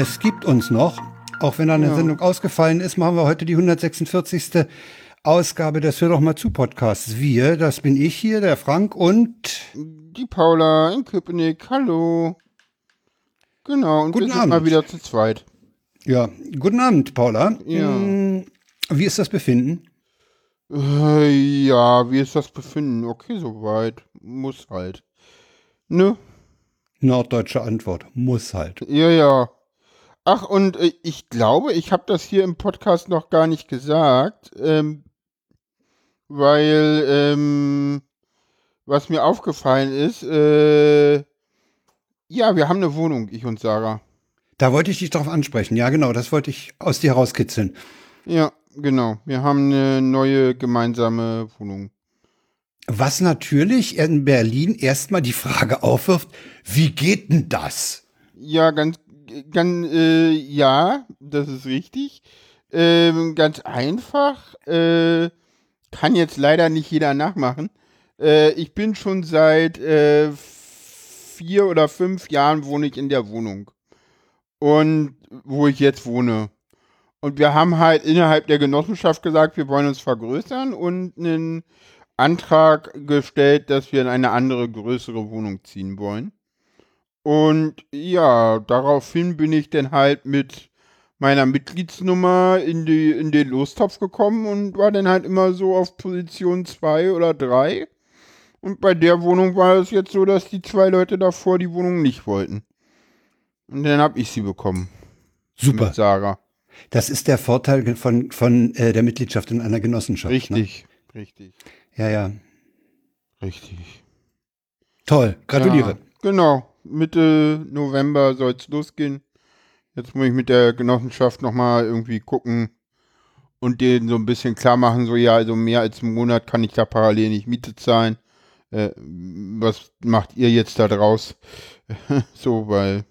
Es gibt uns noch. Auch wenn eine ja. Sendung ausgefallen ist, machen wir heute die 146. Ausgabe des Hör doch mal zu Podcasts. Wir, das bin ich hier, der Frank und die Paula in Köpenick. Hallo. Genau, und guten wir sind Abend. mal wieder zu zweit. Ja, guten Abend, Paula. Ja. Hm, wie ist das Befinden? Äh, ja, wie ist das Befinden? Okay, soweit. Muss halt. Ne? Norddeutsche Antwort. Muss halt. Ja, ja. Ach, und äh, ich glaube, ich habe das hier im Podcast noch gar nicht gesagt, ähm, weil, ähm, was mir aufgefallen ist, äh, ja, wir haben eine Wohnung, ich und Sarah. Da wollte ich dich drauf ansprechen. Ja, genau, das wollte ich aus dir herauskitzeln. Ja, genau. Wir haben eine neue gemeinsame Wohnung. Was natürlich in Berlin erstmal die Frage aufwirft, wie geht denn das? Ja, ganz ganz, äh, ja, das ist richtig. Ähm, ganz einfach. Äh, kann jetzt leider nicht jeder nachmachen. Äh, ich bin schon seit äh, vier oder fünf Jahren wohne ich in der Wohnung. Und wo ich jetzt wohne. Und wir haben halt innerhalb der Genossenschaft gesagt, wir wollen uns vergrößern und einen Antrag gestellt, dass wir in eine andere, größere Wohnung ziehen wollen. Und ja, daraufhin bin ich dann halt mit meiner Mitgliedsnummer in, die, in den Lostopf gekommen und war dann halt immer so auf Position 2 oder 3. Und bei der Wohnung war es jetzt so, dass die zwei Leute davor die Wohnung nicht wollten. Und dann habe ich sie bekommen. Super. Mit Sarah. Das ist der Vorteil von, von äh, der Mitgliedschaft in einer Genossenschaft. Richtig, ne? richtig. Ja, ja. Richtig. Toll, gratuliere. Ja, genau. Mitte November soll es losgehen. Jetzt muss ich mit der Genossenschaft nochmal irgendwie gucken und denen so ein bisschen klar machen, so ja, also mehr als einen Monat kann ich da parallel nicht Miete zahlen. Äh, was macht ihr jetzt da draus? so, weil.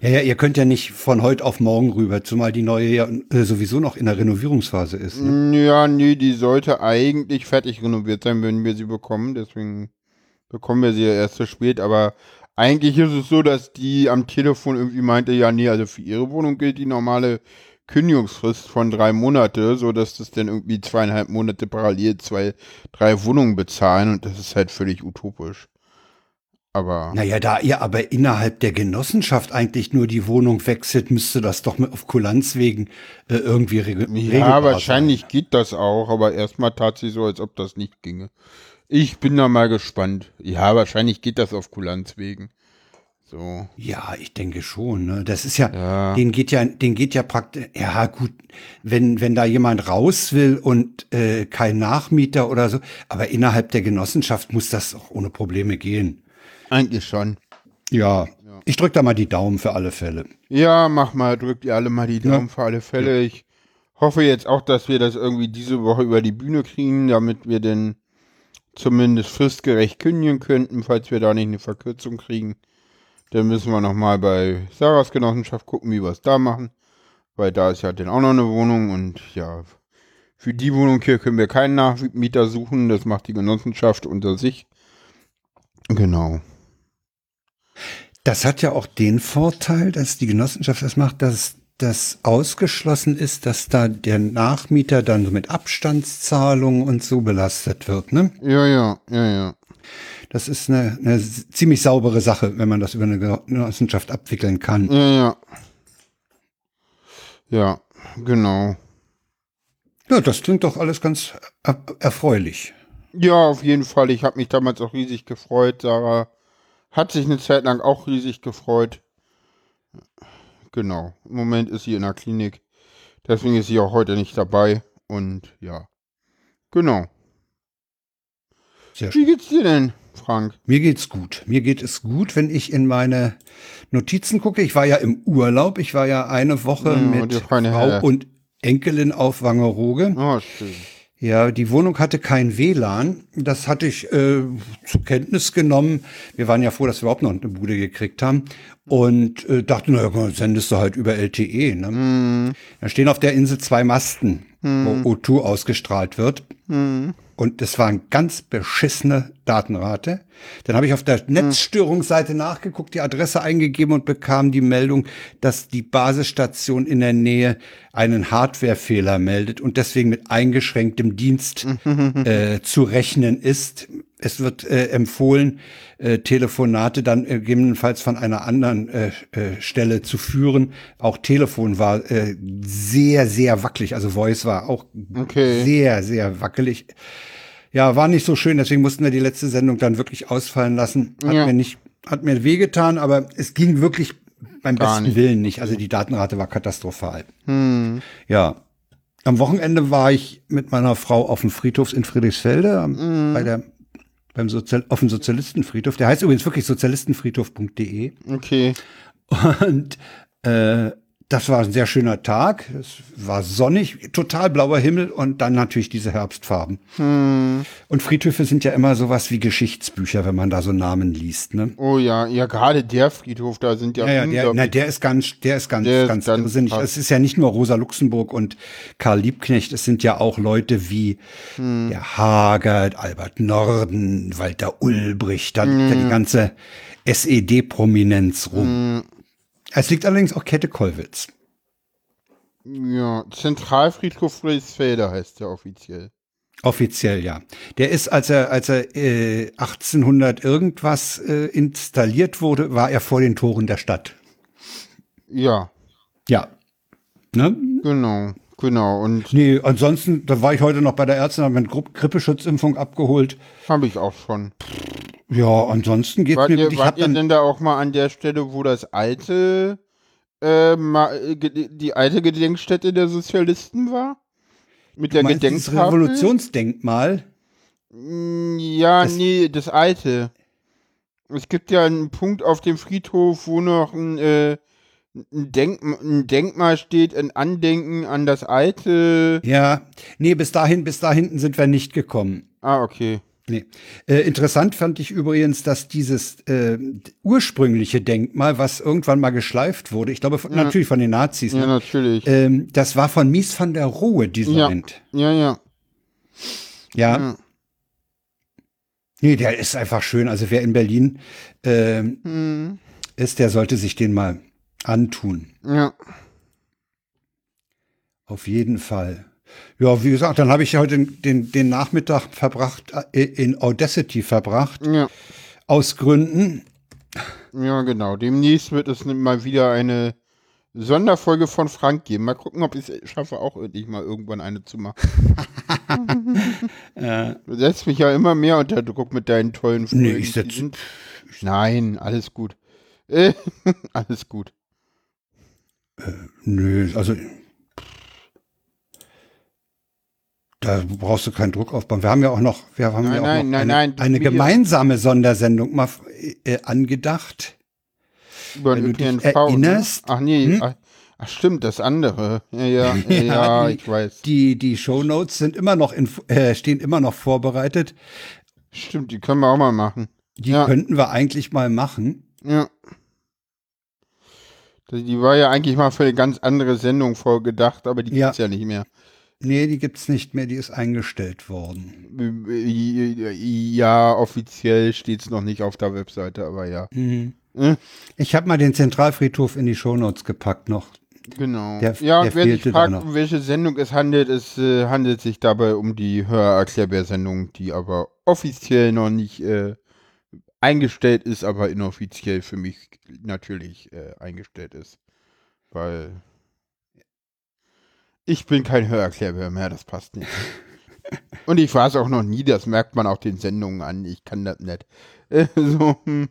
Ja, ja, ihr könnt ja nicht von heute auf morgen rüber, zumal die neue ja äh, sowieso noch in der Renovierungsphase ist. Ne? Ja, nee, die sollte eigentlich fertig renoviert sein, wenn wir sie bekommen. Deswegen bekommen wir sie ja erst zu spät, aber eigentlich ist es so, dass die am Telefon irgendwie meinte, ja, nee, also für ihre Wohnung gilt die normale Kündigungsfrist von drei Monate, so dass das dann irgendwie zweieinhalb Monate parallel zwei, drei Wohnungen bezahlen und das ist halt völlig utopisch. Aber. Naja, da ihr aber innerhalb der Genossenschaft eigentlich nur die Wohnung wechselt, müsste das doch mit auf Kulanz wegen äh, irgendwie reg Ja, wahrscheinlich sein. geht das auch, aber erstmal tat sie so, als ob das nicht ginge. Ich bin da mal gespannt. Ja, wahrscheinlich geht das auf Kulanz wegen. So. Ja, ich denke schon. Ne? Das ist ja, ja, den geht ja, den geht ja praktisch. Ja, gut, wenn wenn da jemand raus will und äh, kein Nachmieter oder so, aber innerhalb der Genossenschaft muss das auch ohne Probleme gehen. Eigentlich schon. Ja, ja. ich drück da mal die Daumen für alle Fälle. Ja, mach mal, drückt ihr alle mal die Daumen ja. für alle Fälle. Ich hoffe jetzt auch, dass wir das irgendwie diese Woche über die Bühne kriegen, damit wir den zumindest fristgerecht kündigen könnten, falls wir da nicht eine Verkürzung kriegen. Dann müssen wir nochmal bei Sarahs Genossenschaft gucken, wie wir es da machen. Weil da ist ja dann auch noch eine Wohnung und ja, für die Wohnung hier können wir keinen Nachmieter suchen. Das macht die Genossenschaft unter sich. Genau. Das hat ja auch den Vorteil, dass die Genossenschaft das macht, dass das ausgeschlossen ist, dass da der Nachmieter dann so mit Abstandszahlungen und so belastet wird, ne? Ja, ja, ja, ja. Das ist eine, eine ziemlich saubere Sache, wenn man das über eine Genossenschaft abwickeln kann. Ja, ja. Ja, genau. Ja, das klingt doch alles ganz erfreulich. Ja, auf jeden Fall. Ich habe mich damals auch riesig gefreut. Sarah hat sich eine Zeit lang auch riesig gefreut. Genau. Im Moment ist sie in der Klinik. Deswegen ist sie auch heute nicht dabei. Und ja. Genau. Sehr Wie geht's dir denn, Frank? Mir geht's gut. Mir geht es gut, wenn ich in meine Notizen gucke. Ich war ja im Urlaub. Ich war ja eine Woche ja, mit Frau Herr. und Enkelin auf Wangerooge. Oh, schön. Ja, die Wohnung hatte kein WLAN. Das hatte ich äh, zur Kenntnis genommen. Wir waren ja froh, dass wir überhaupt noch eine Bude gekriegt haben. Und äh, dachten, na ja, sendest du halt über LTE. Ne? Mm. Da stehen auf der Insel zwei Masten, mm. wo O2 ausgestrahlt wird. Mhm. Und das war eine ganz beschissene Datenrate. Dann habe ich auf der Netzstörungsseite nachgeguckt, die Adresse eingegeben und bekam die Meldung, dass die Basisstation in der Nähe einen Hardwarefehler meldet und deswegen mit eingeschränktem Dienst äh, zu rechnen ist. Es wird äh, empfohlen, äh, Telefonate dann äh, gegebenenfalls von einer anderen äh, äh, Stelle zu führen. Auch Telefon war äh, sehr, sehr wackelig. Also Voice war auch okay. sehr, sehr wackelig. Ja, war nicht so schön, deswegen mussten wir die letzte Sendung dann wirklich ausfallen lassen. Hat ja. mir nicht, hat mir wehgetan, aber es ging wirklich beim Gar besten nicht. Willen nicht. Also die Datenrate war katastrophal. Hm. Ja. Am Wochenende war ich mit meiner Frau auf dem Friedhof in Friedrichsfelde hm. bei der beim Sozial auf dem Sozialistenfriedhof. Der heißt übrigens wirklich sozialistenfriedhof.de. Okay. Und äh, das war ein sehr schöner Tag. Es war sonnig, total blauer Himmel und dann natürlich diese Herbstfarben. Hm. Und Friedhöfe sind ja immer sowas wie Geschichtsbücher, wenn man da so Namen liest. Ne? Oh ja, ja, gerade der Friedhof, da sind ja. Ja, ja der, na, der ist ganz, der ist ganz, der ganz, ganz irrsinnig. Es ist ja nicht nur Rosa Luxemburg und Karl Liebknecht, es sind ja auch Leute wie hm. der Hagert, Albert Norden, Walter Ulbricht, da hm. ja die ganze SED-Prominenz rum. Es liegt allerdings auch Kette Kollwitz. Ja, Zentralfriedhof Friedrichsfelde heißt der offiziell. Offiziell, ja. Der ist, als er, als er äh, 1800 irgendwas äh, installiert wurde, war er vor den Toren der Stadt. Ja. Ja. Ne? Genau, genau. Und nee, ansonsten, da war ich heute noch bei der Ärztin, habe mir eine Grippeschutzimpfung abgeholt. Habe ich auch schon. Ja, ansonsten geht wart mir ihr, Wart ihr denn da auch mal an der Stelle, wo das alte, äh, die alte Gedenkstätte der Sozialisten war? Mit der Gedenktafel? Das Revolutionsdenkmal? Mm, ja, das nee, das alte. Es gibt ja einen Punkt auf dem Friedhof, wo noch ein, äh, ein, Denk ein Denkmal steht, ein Andenken an das alte. Ja, nee, bis dahin, bis da hinten sind wir nicht gekommen. Ah, okay. Nee. Äh, interessant fand ich übrigens, dass dieses äh, ursprüngliche Denkmal, was irgendwann mal geschleift wurde, ich glaube von, ja. natürlich von den Nazis, ja, ne? natürlich. Ähm, das war von Mies van der Rohe designt. Ja, ja. Ja. ja. ja. Nee, der ist einfach schön. Also wer in Berlin äh, hm. ist, der sollte sich den mal antun. Ja. Auf jeden Fall. Ja, wie gesagt, dann habe ich heute den, den, Nachmittag verbracht, äh, in Audacity verbracht. Ja. Aus Gründen. Ja, genau. Demnächst wird es mal wieder eine Sonderfolge von Frank geben. Mal gucken, ob ich es schaffe, auch endlich mal irgendwann eine zu machen. Du setzt mich ja immer mehr unter Druck mit deinen tollen Folgen. Nee, ich setze. Nein, alles gut. alles gut. Äh, nö, also Da brauchst du keinen Druck aufbauen. Wir haben ja auch noch, wir haben nein, ja auch nein, noch nein, eine, eine gemeinsame Sondersendung mal äh, angedacht. Über dich ne? erinnerst. Ne? Ach nee, hm? ach, ach, stimmt, das andere. Ja, ja, ja, ja die, ich weiß. Die, die Shownotes sind immer noch in, äh, stehen immer noch vorbereitet. Stimmt, die können wir auch mal machen. Die ja. könnten wir eigentlich mal machen. Ja. Die war ja eigentlich mal für eine ganz andere Sendung vorgedacht, aber die ja. gibt's ja nicht mehr. Nee, die gibt's nicht mehr, die ist eingestellt worden. Ja, offiziell steht's noch nicht auf der Webseite, aber ja. Mhm. Hm? Ich habe mal den Zentralfriedhof in die Shownotes gepackt noch. Genau. Der, ja, der wer sich fragt, um welche Sendung es handelt, es äh, handelt sich dabei um die Hörerklärbär-Sendung, die aber offiziell noch nicht äh, eingestellt ist, aber inoffiziell für mich natürlich äh, eingestellt ist. Weil ich bin kein Hörerklärer mehr, das passt nicht. Und ich war es auch noch nie, das merkt man auch den Sendungen an. Ich kann das nicht. Äh, so, hm.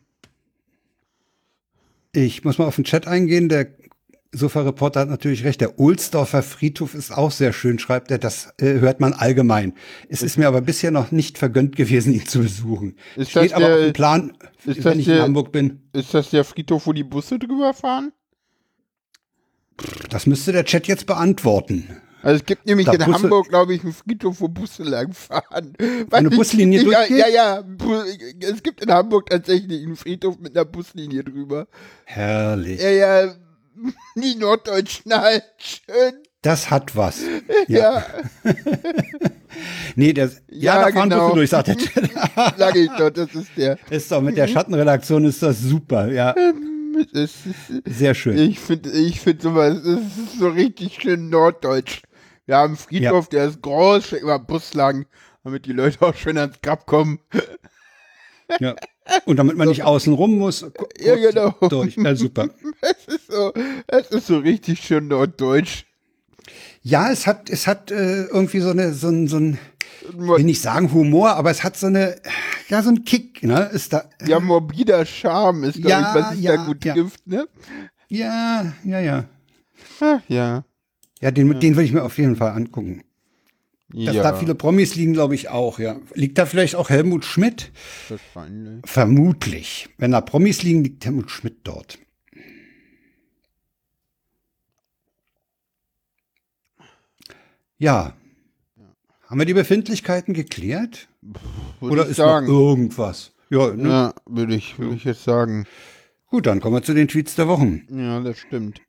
Ich muss mal auf den Chat eingehen. Der Sofa-Reporter hat natürlich recht. Der Ohlsdorfer Friedhof ist auch sehr schön, schreibt er. Das äh, hört man allgemein. Es ist mir aber bisher noch nicht vergönnt gewesen, ihn zu besuchen. Ist Steht aber der, auf dem Plan, wenn ich der, in Hamburg bin. Ist das der Friedhof, wo die Busse drüber fahren? Das müsste der Chat jetzt beantworten. Also es gibt nämlich da in Busse, Hamburg, glaube ich, einen Friedhof, wo Busse langfahren. Eine Buslinie ich, durchgeht? Ja, ja, es gibt in Hamburg tatsächlich einen Friedhof mit einer Buslinie drüber. Herrlich. Ja, ja, die Norddeutschen halt schön. Das hat was. Ja. ja. Nee, der, ja, ja da fahren genau. durch, sagt der Chat. Sag ich doch, das ist der. Ist doch, mit der Schattenredaktion ist das super, ja. Ist, Sehr schön. Ich finde, ich finde sowas, das ist so richtig schön norddeutsch. Wir haben einen Friedhof, ja. der ist groß, über Bus lang, damit die Leute auch schön ans Grab kommen. Ja. Und damit man nicht außen rum muss. Ja, genau. Durch. Ja, super. Es ist so, es ist so richtig schön norddeutsch. Ja, es hat, es hat äh, irgendwie so eine, so ein, so ein, will nicht sagen Humor, aber es hat so eine, ja, so ein Kick, ne? Ist da. Äh, ja, morbider Charme ist, glaube ja, ich, was sich ja, da gut ja. trifft, ne? Ja, ja, ja. Ach, ja. Ja, den, ja. den würde ich mir auf jeden Fall angucken. Dass ja. da viele Promis liegen, glaube ich auch, ja. Liegt da vielleicht auch Helmut Schmidt? Wahrscheinlich. Vermutlich. Wenn da Promis liegen, liegt Helmut Schmidt dort. Ja. Haben wir die Befindlichkeiten geklärt? Würde Oder ist sagen. noch irgendwas? Ja, ne? ja würde ich, würde ich jetzt sagen. Gut, dann kommen wir zu den Tweets der Wochen. Ja, das stimmt.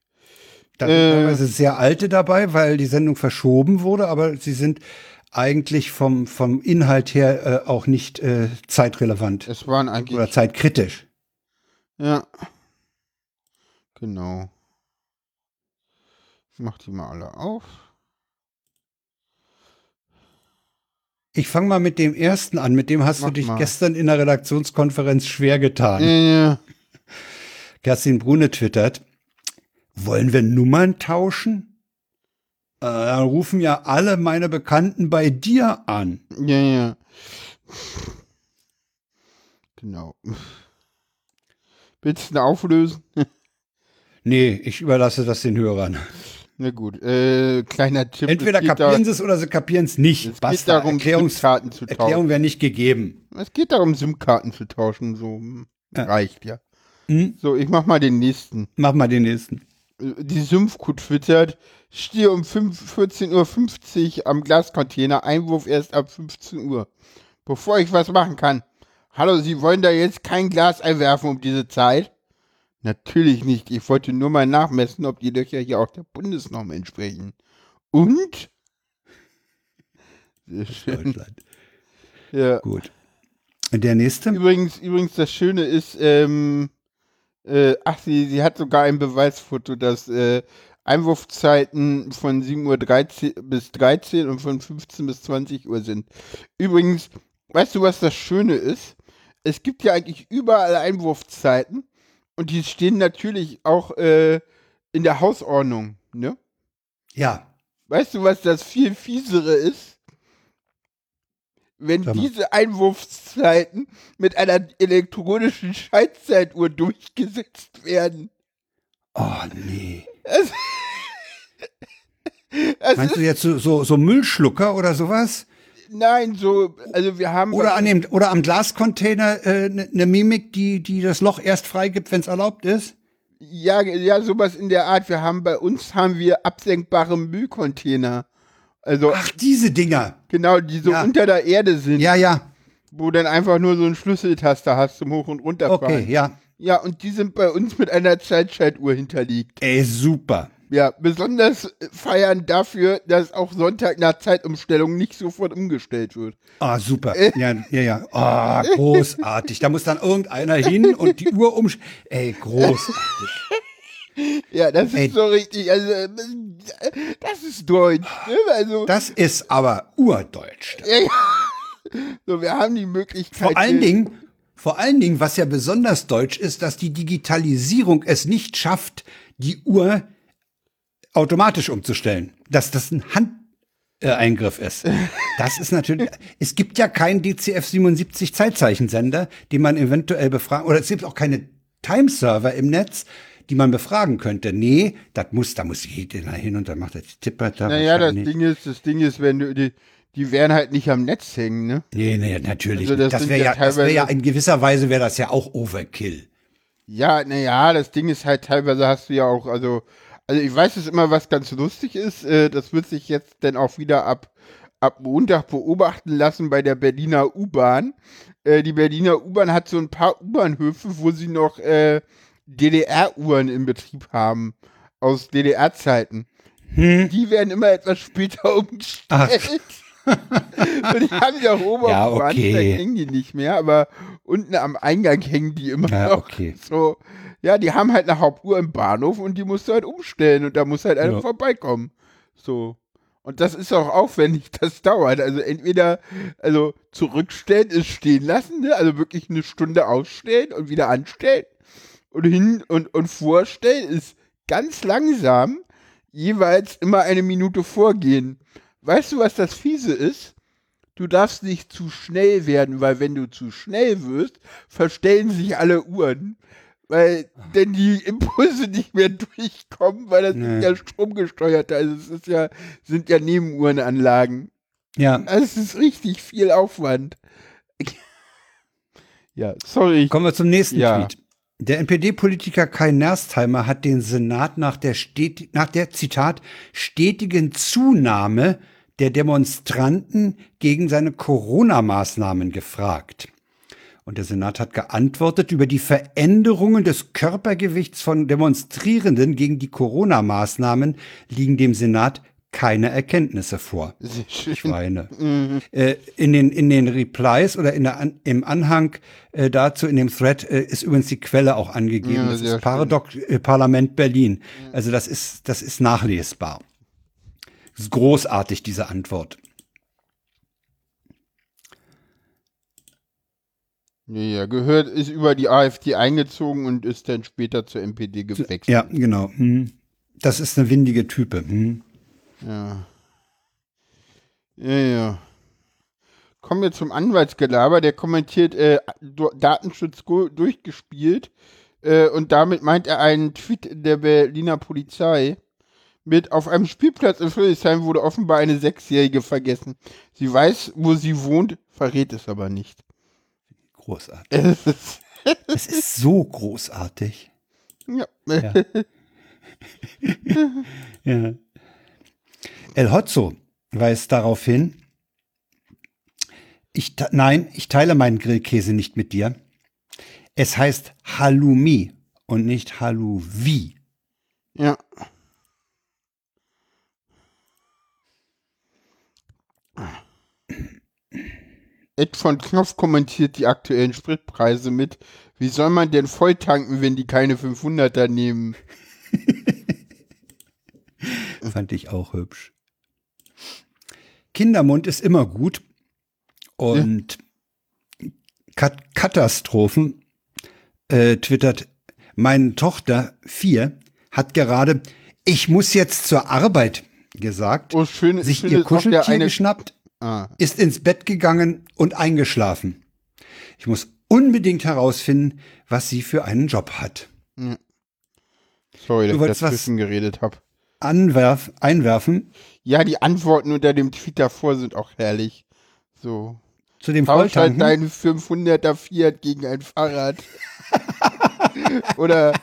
Da sind äh, teilweise sehr alte dabei, weil die Sendung verschoben wurde, aber sie sind eigentlich vom, vom Inhalt her äh, auch nicht äh, zeitrelevant. Es waren eigentlich. Oder zeitkritisch. Ja. Genau. Ich mach die mal alle auf. Ich fange mal mit dem ersten an. Mit dem hast Mach du dich mal. gestern in der Redaktionskonferenz schwer getan. Ja, ja. Kerstin Brune twittert, wollen wir Nummern tauschen? Äh, dann rufen ja alle meine Bekannten bei dir an. Ja, ja. Genau. Willst du ihn auflösen? nee, ich überlasse das den Hörern. Na gut, äh, kleiner Tipp. Entweder kapieren sie es oder sie kapieren es nicht. Es Basta. geht darum, SIM-Karten zu tauschen. Erklärung wäre nicht gegeben. Es geht darum, SIM-Karten zu tauschen. So ja. reicht ja. Hm? So, ich mach mal den nächsten. Mach mal den nächsten. Äh, die Sumpfkuh twittert, stehe um 14.50 Uhr am Glascontainer, Einwurf erst ab 15 Uhr. Bevor ich was machen kann. Hallo, Sie wollen da jetzt kein Glas einwerfen um diese Zeit? Natürlich nicht. Ich wollte nur mal nachmessen, ob die Löcher hier auch der Bundesnorm entsprechen. Und? Sehr schön. Deutschland. Ja. Gut. Der nächste? Übrigens, übrigens, das Schöne ist, ähm, äh, ach, sie, sie hat sogar ein Beweisfoto, dass äh, Einwurfzeiten von 7.13 Uhr bis 13 und von 15 bis 20 Uhr sind. Übrigens, weißt du, was das Schöne ist? Es gibt ja eigentlich überall Einwurfzeiten und die stehen natürlich auch äh, in der Hausordnung, ne? Ja. Weißt du, was das viel fiesere ist? Wenn diese Einwurfszeiten mit einer elektronischen Schaltzeituhr durchgesetzt werden. Oh, nee. Es, es Meinst du jetzt so, so, so Müllschlucker oder sowas? Nein, so, also wir haben. Oder an dem, oder am Glascontainer eine äh, ne, ne Mimik, die, die das Loch erst freigibt, wenn es erlaubt ist? Ja, ja, sowas in der Art. Wir haben bei uns haben wir absenkbare Müllcontainer. Also, Ach, diese Dinger. Genau, die so ja. unter der Erde sind. Ja, ja. Wo dann einfach nur so ein Schlüsseltaster hast zum Hoch- und Runterfahren. Okay, ja. Ja, und die sind bei uns mit einer Zeitschaltuhr hinterlegt. Ey, super. Ja, besonders feiern dafür, dass auch Sonntag nach Zeitumstellung nicht sofort umgestellt wird. Ah, super. Ja, ja, ja. Ah, großartig. Da muss dann irgendeiner hin und die Uhr umstellen. Ey, großartig. Ja, das Ey. ist so richtig. Also, das ist deutsch. Ne? Also, das ist aber urdeutsch. Ja, so, wir haben die Möglichkeit. Vor allen Dingen, vor allen Dingen, was ja besonders deutsch ist, dass die Digitalisierung es nicht schafft, die Uhr automatisch umzustellen, dass das ein Handeingriff ist. Das ist natürlich, es gibt ja keinen DCF 77 Zeitzeichensender, den man eventuell befragen, oder es gibt auch keine Timeserver im Netz, die man befragen könnte. Nee, das muss, da muss jeder hin und dann macht er die Tipper da. Naja, das Ding ist, das Ding ist, wenn du die, die werden halt nicht am Netz hängen, ne? Nee, nee, natürlich. Also das, das wäre ja, das wäre ja in gewisser Weise wäre das ja auch Overkill. Ja, naja, das Ding ist halt teilweise hast du ja auch, also also ich weiß es immer, was ganz lustig ist. Äh, das wird sich jetzt dann auch wieder ab, ab Montag beobachten lassen bei der Berliner U-Bahn. Äh, die Berliner U-Bahn hat so ein paar U-Bahnhöfe, wo sie noch äh, DDR-Uhren im Betrieb haben. Aus DDR-Zeiten. Hm. Die werden immer etwas später umgestellt. Und die haben die auch oben ja, auf okay. Wand, da hängen die nicht mehr, aber unten am Eingang hängen die immer Ja, noch. okay. So, ja, die haben halt eine Hauptuhr im Bahnhof und die musst du halt umstellen und da muss halt einer Ja. vorbeikommen. So. Und das ist auch aufwendig, das dauert. Also entweder, also zurückstellen ist stehen lassen, ne? also wirklich eine Stunde ausstellen und wieder anstellen. Und hin und, und vorstellen ist ganz langsam jeweils immer eine Minute vorgehen. Weißt du, was das fiese ist? Du darfst nicht zu schnell werden, weil wenn du zu schnell wirst, verstellen sich alle Uhren, weil denn die Impulse nicht mehr durchkommen, weil das Nee. ist ja stromgesteuert. Also es ist ja, sind ja Nebenuhrenanlagen. Ja, Also es ist richtig viel Aufwand. ja, sorry. Kommen wir zum nächsten Ja. Tweet. Der NPD-Politiker Kai Nerstheimer hat den Senat nach der, stet nach der Zitat stetigen Zunahme der Demonstranten gegen seine Corona-Maßnahmen gefragt. Und der Senat hat geantwortet, über die Veränderungen des Körpergewichts von Demonstrierenden gegen die Corona-Maßnahmen liegen dem Senat keine Erkenntnisse vor. Schweine. Mhm. Äh, in, den, in den Replies oder in der An im Anhang äh, dazu, in dem Thread, äh, ist übrigens die Quelle auch angegeben. Ja, das ist Paradox äh, Parlament Berlin. Also das ist, das ist nachlesbar. Das ist großartig, diese Antwort. Ja, ja, gehört, ist über die AfD eingezogen und ist dann später zur NPD gewechselt. Ja, genau. Hm. Das ist eine windige Type. Hm. Ja. Ja, ja. Kommen wir zum Anwaltsgelaber, der kommentiert äh, Datenschutz durchgespielt äh, und damit meint er einen Tweet der Berliner Polizei mit auf einem Spielplatz in Friedrichshain wurde offenbar eine Sechsjährige vergessen. Sie weiß, wo sie wohnt, verrät es aber nicht. Großartig. Es ist, so großartig. ja. Ja. ja. El Hotzo weist darauf hin, ich, nein, ich teile meinen Grillkäse nicht mit dir. Es heißt Halloumi und nicht Hallouvi. ja. Ed von Knopf kommentiert die aktuellen Spritpreise mit, wie soll man denn voll tanken, wenn die keine 500er nehmen? Fand ich auch hübsch. Kindermund ist immer gut. Und Kat Katastrophen äh, twittert, meine Tochter vier hat gerade, ich muss jetzt zur Arbeit gesagt, Oh, schön, sich ihr Kuscheltier geschnappt, ah, ist ins Bett gegangen und eingeschlafen. Ich muss unbedingt herausfinden, was sie für einen Job hat. sorry, dass ich dazwischen geredet habe. Anwerf, einwerfen Ja, die Antworten unter dem Tweet davor sind auch herrlich. So. zu dem Tausch halt deinen 500er Fiat gegen ein Fahrrad. oder,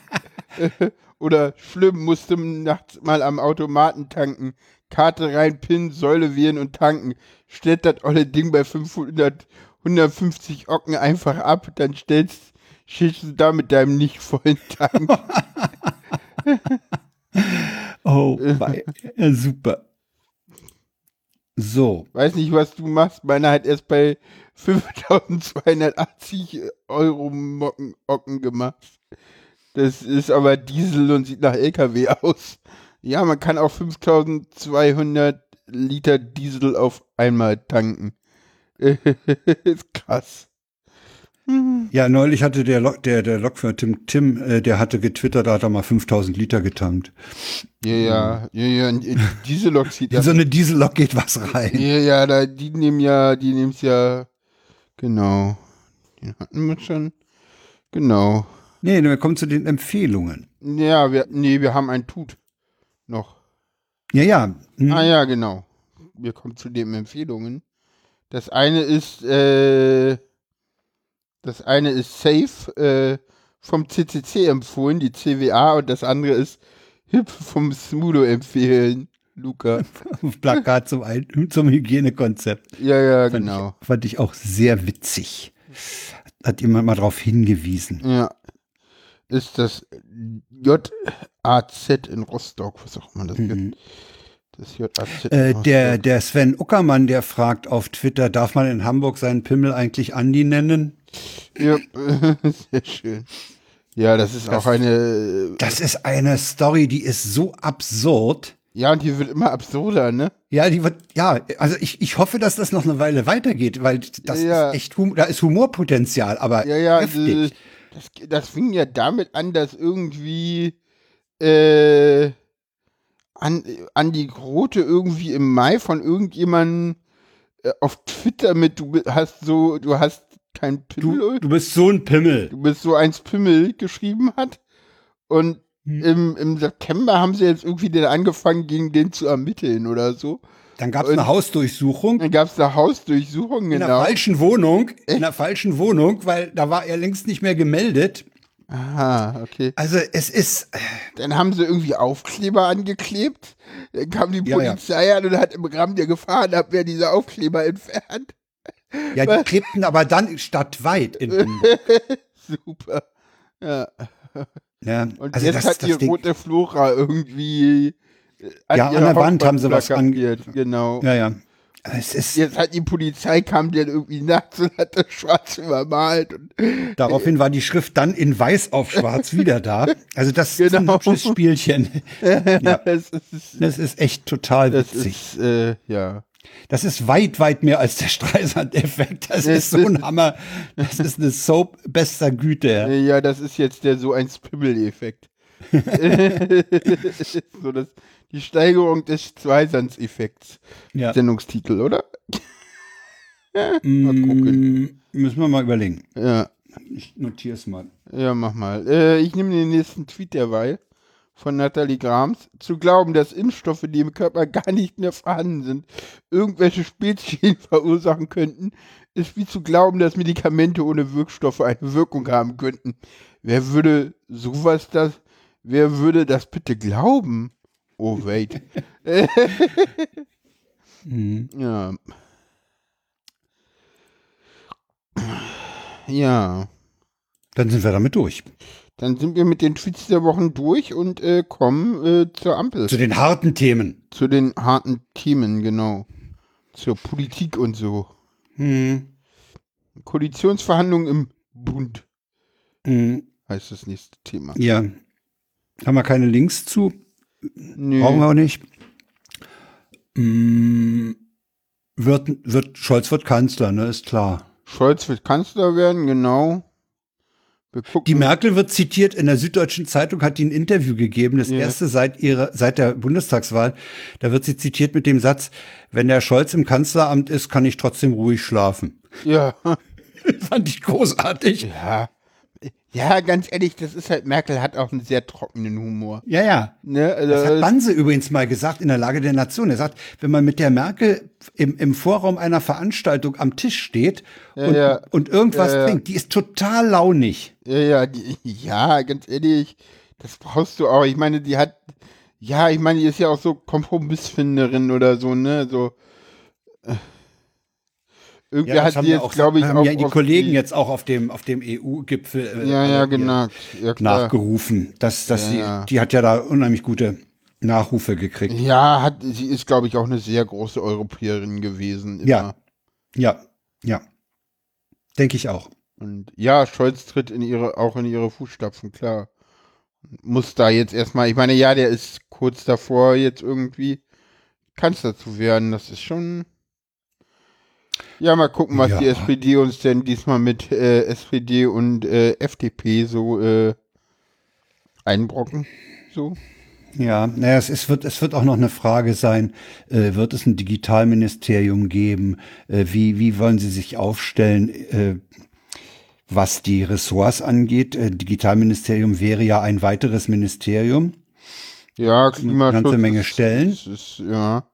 oder schlimm, musste nachts mal am Automaten tanken. Karte rein, PIN, Säule wählen und tanken. Stellt das olle Ding bei 500, 150 Ocken einfach ab, dann stellst, stehst du da mit deinem nicht vollen Tank. Oh, ja, super. So, Weiß nicht, was du machst. Meiner hat erst bei 5280 Euro Mocken, Ocken gemacht. Das ist aber Diesel und sieht nach LKW aus. Ja, man kann auch 5200 Liter Diesel auf einmal tanken. ist krass. ja, neulich hatte der, Lok, der, der Lokführer Tim, Tim, äh, der hatte getwittert, da hat er mal 5000 Liter getankt. Ja, ja, ja, ja. in Diese Lok sieht In so eine Diesellok geht was rein. Ja, ja, da, die nehmen ja, die nehmen es ja, genau. Den hatten wir schon. Genau. Nee, wir kommen zu den Empfehlungen. Ja, wir, nee, wir haben ein Tut noch. Ja, ja. hm. Ah ja, genau. Wir kommen zu den Empfehlungen. Das eine ist, äh, das eine ist Safe äh, vom CCC empfohlen, die CWA, und das andere ist Hip vom Smudo empfehlen, Luca. Plakat zum, zum Hygienekonzept. Ja, ja, Fand, genau. ich, fand ich auch sehr witzig. Hat jemand mal darauf hingewiesen. Ja. Ist das JAZ in Rostock, was auch immer das Mhm. gibt. Das äh, der, der Sven Uckermann, der fragt auf Twitter, darf man in Hamburg seinen Pimmel eigentlich Andi nennen? Ja, sehr schön. Ja, das ist das, auch eine. Das ist eine Story, die ist so absurd. Ja, und die wird immer absurder, ne? Ja, die wird, ja, also ich, ich hoffe, dass das noch eine Weile weitergeht, weil das ja. ist echt, da ist Humorpotenzial, aber ja, ja, heftig. Das, das fing ja damit an, dass irgendwie äh, an, an die Grote irgendwie im Mai von irgendjemandem äh, auf Twitter mit, du hast so, du hast kein Pimmel. Du, du bist so ein Pimmel. Du bist so eins Pimmel geschrieben hat. Und hm. im, im September haben sie jetzt irgendwie den angefangen, gegen den zu ermitteln oder so. Dann gab es eine Hausdurchsuchung. Dann gab es eine Hausdurchsuchung, genau. In einer falschen Wohnung. In einer falschen Wohnung, weil da war er längst nicht mehr gemeldet. Aha, okay. Also es ist. Äh, Dann haben sie irgendwie Aufkleber angeklebt. Dann kam die Polizei ja, ja. an und hat im Rahmen der Gefahrenabwehr diese Aufkleber entfernt. Ja, die klebten aber dann stadtweit in Super. Ja. ja. Und also jetzt das, hat das die rote Flora irgendwie. Äh, ja, an der Wand haben sie was angeht. Genau. Ja, ja. Jetzt hat die Polizei kam dann irgendwie nachts und hat das schwarz übermalt. Und Daraufhin war die Schrift dann in weiß auf schwarz wieder da. Also das genau. ist ein genau. hübsches Spielchen. ja. das, ist, das ist echt total witzig. Das ist, äh, ja. Das ist weit, weit mehr als der Streisand-Effekt. Das ist so ein Hammer. Das ist eine Soap bester Güte. Ja, das ist jetzt der so ein Spimmel-Effekt. so das, die Steigerung des Zweisands-Effekts. Ja. Sendungstitel, oder? mal gucken. Mm, müssen wir mal überlegen. Ja. Ich notiere es mal. Ja, mach mal. Äh, ich nehme den nächsten Tweet derweil von Nathalie Grams, zu glauben, dass Impfstoffe, die im Körper gar nicht mehr vorhanden sind, irgendwelche Spätschäden verursachen könnten, ist wie zu glauben, dass Medikamente ohne Wirkstoffe eine Wirkung haben könnten. Wer würde sowas das, wer würde das bitte glauben? Oh, wait. mhm. Ja. Ja. Dann sind wir damit durch. Dann sind wir mit den Tweets der Wochen durch und äh, kommen äh, zur Ampel. Zu den harten Themen. Zu den harten Themen, genau. Zur Politik und so. Hm. Koalitionsverhandlungen im Bund. Hm. Heißt das nächste Thema. Ja. Haben wir keine Links zu? Nee. Brauchen wir auch nicht. Hm. Wird, wird, Scholz wird Kanzler, ne? Ist klar. Scholz wird Kanzler werden, genau. Die Merkel wird zitiert in der Süddeutschen Zeitung, hat die ein Interview gegeben, das ja. erste seit ihrer, seit der Bundestagswahl. Da wird sie zitiert mit dem Satz, wenn der Scholz im Kanzleramt ist, kann ich trotzdem ruhig schlafen. Ja. Fand ich großartig. Ja. Ja, ganz ehrlich, das ist halt, Merkel hat auch einen sehr trockenen Humor. Ja, ja. Ne? Also das hat Banse übrigens mal gesagt in der Lage der Nation. Er sagt, wenn man mit der Merkel im, im Vorraum einer Veranstaltung am Tisch steht ja, und, ja. und irgendwas ja, trinkt, die ist total launig. Ja, ja, die, ja, ganz ehrlich, das brauchst du auch. Ich meine, die hat, ja, ich meine, die ist ja auch so Kompromissfinderin oder so, ne, so. Äh irgendwie ja, hat die jetzt, glaube ich, haben auch ja die Kollegen die, jetzt auch auf dem, auf dem EU-Gipfel äh, ja, ja, genau. ja, nachgerufen. Dass, dass die, die hat ja da unheimlich gute Nachrufe gekriegt. Ja, hat, sie ist, glaube ich, auch eine sehr große Europäerin gewesen. Immer. Ja, ja, ja. Denke ich auch. Und ja, Scholz tritt in ihre, auch in ihre Fußstapfen, klar. Muss da jetzt erstmal, ich meine, ja, der ist kurz davor, jetzt irgendwie Kanzler zu werden. Das ist schon ja, mal gucken, was ja. die SPD uns denn diesmal mit äh, SPD und äh, FDP so äh, einbrocken. So. Ja, naja, es, es, wird, es wird auch noch eine Frage sein, äh, wird es ein Digitalministerium geben? Äh, wie, wie wollen Sie sich aufstellen, äh, was die Ressorts angeht? Äh, Digitalministerium wäre ja ein weiteres Ministerium. Ja, Klimaschutz. Eine ganze Menge Stellen. Ist, ist, ja.